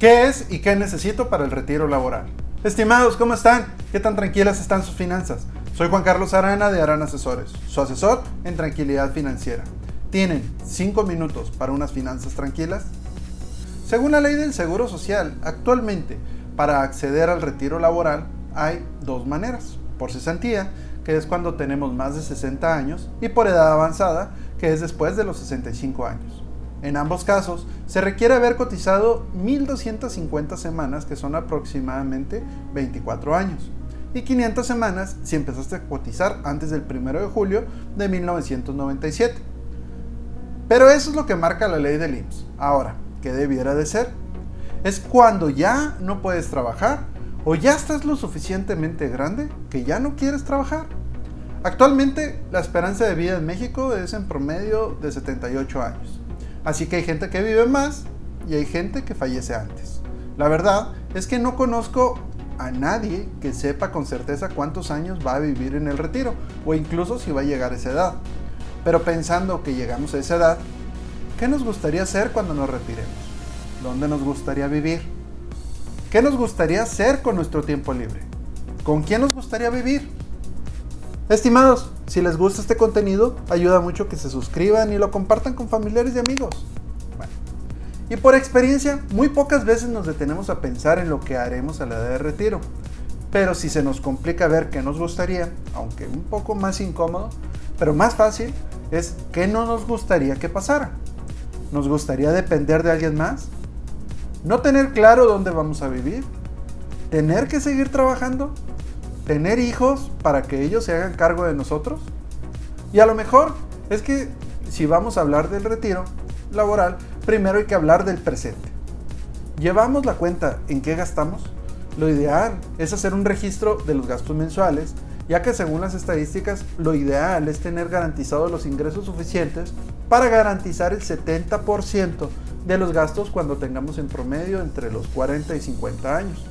¿Qué es y qué necesito para el retiro laboral? Estimados, ¿cómo están? ¿Qué tan tranquilas están sus finanzas? Soy Juan Carlos Arana de Arana Asesores, su asesor en tranquilidad financiera. ¿Tienen 5 minutos para unas finanzas tranquilas? Según la ley del Seguro Social, actualmente para acceder al retiro laboral hay dos maneras. Por cesantía, que es cuando tenemos más de 60 años, y por edad avanzada, que es después de los 65 años. En ambos casos, se requiere haber cotizado 1.250 semanas, que son aproximadamente 24 años, y 500 semanas si empezaste a cotizar antes del 1 de julio de 1997. Pero eso es lo que marca la ley del IMSS. Ahora, ¿qué debiera de ser? Es cuando ya no puedes trabajar o ya estás lo suficientemente grande que ya no quieres trabajar. Actualmente la esperanza de vida en México es en promedio de 78 años. Así que hay gente que vive más y hay gente que fallece antes. La verdad es que no conozco a nadie que sepa con certeza cuántos años va a vivir en el retiro o incluso si va a llegar a esa edad. Pero pensando que llegamos a esa edad, ¿qué nos gustaría hacer cuando nos retiremos? ¿Dónde nos gustaría vivir? ¿Qué nos gustaría hacer con nuestro tiempo libre? ¿Con quién nos gustaría vivir? Estimados, si les gusta este contenido, ayuda mucho que se suscriban y lo compartan con familiares y amigos. y por experiencia, muy pocas veces nos detenemos a pensar en lo que haremos a la edad de retiro. Pero si se nos complica ver qué nos gustaría, aunque un poco más incómodo, pero más fácil, es qué no nos gustaría que pasara. ¿Nos gustaría depender de alguien más? ¿No tener claro dónde vamos a vivir? ¿Tener que seguir trabajando? Tener hijos para que ellos se hagan cargo de nosotros. Y a lo mejor es que si vamos a hablar del retiro laboral, primero hay que hablar del presente. ¿Llevamos la cuenta en qué gastamos? Lo ideal es hacer un registro de los gastos mensuales, ya que según las estadísticas, lo ideal es tener garantizados los ingresos suficientes para garantizar el 70% de los gastos cuando tengamos en promedio entre los 40 y 50 años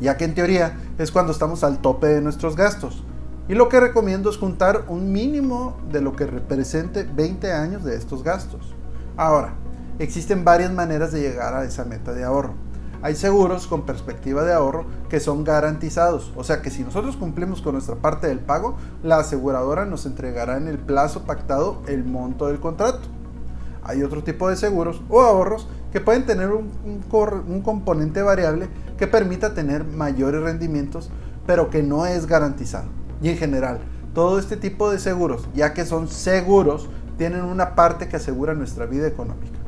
ya que en teoría es cuando estamos al tope de nuestros gastos. Y lo que recomiendo es juntar un mínimo de lo que represente 20 años de estos gastos. Ahora, existen varias maneras de llegar a esa meta de ahorro. Hay seguros con perspectiva de ahorro que son garantizados, o sea que si nosotros cumplimos con nuestra parte del pago, la aseguradora nos entregará en el plazo pactado el monto del contrato. Hay otro tipo de seguros o ahorros que pueden tener un, componente variable que permita tener mayores rendimientos, pero que no es garantizado. Y en general, todo este tipo de seguros, ya que son seguros, tienen una parte que asegura nuestra vida económica.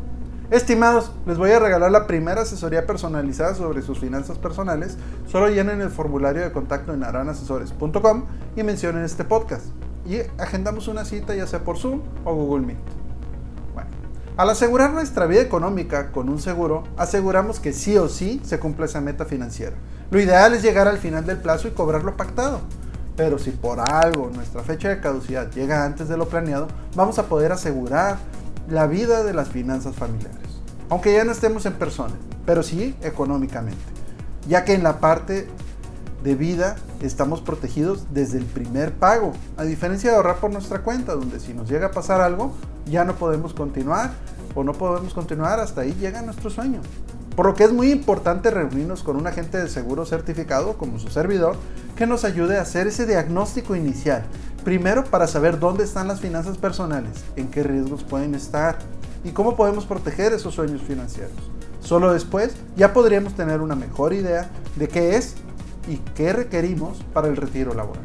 Estimados, les voy a regalar la primera asesoría personalizada sobre sus finanzas personales. Solo llenen el formulario de contacto en aranasesores.com y mencionen este podcast. Y agendamos una cita ya sea por Zoom o Google Meet. Al asegurar nuestra vida económica con un seguro, aseguramos que sí o sí se cumple esa meta financiera. Lo ideal es llegar al final del plazo y cobrar lo pactado. Pero si por algo nuestra fecha de caducidad llega antes de lo planeado, vamos a poder asegurar la vida de las finanzas familiares. Aunque ya no estemos en persona, pero sí económicamente. Ya que en la parte de vida estamos protegidos desde el primer pago, a diferencia de ahorrar por nuestra cuenta, donde si nos llega a pasar algo, ya no podemos continuar o no podemos continuar, hasta ahí llega nuestro sueño. Por lo que es muy importante reunirnos con un agente de seguro certificado como su servidor que nos ayude a hacer ese diagnóstico inicial. Primero para saber dónde están las finanzas personales, en qué riesgos pueden estar y cómo podemos proteger esos sueños financieros. Solo después ya podríamos tener una mejor idea de qué es y qué requerimos para el retiro laboral.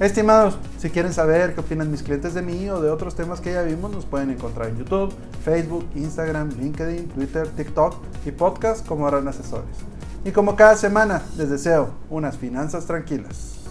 Estimados, si quieren saber qué opinan mis clientes de mí o de otros temas que ya vimos, nos pueden encontrar en YouTube, Facebook, Instagram, LinkedIn, Twitter, TikTok y podcast como harán asesores. Y como cada semana, les deseo unas finanzas tranquilas.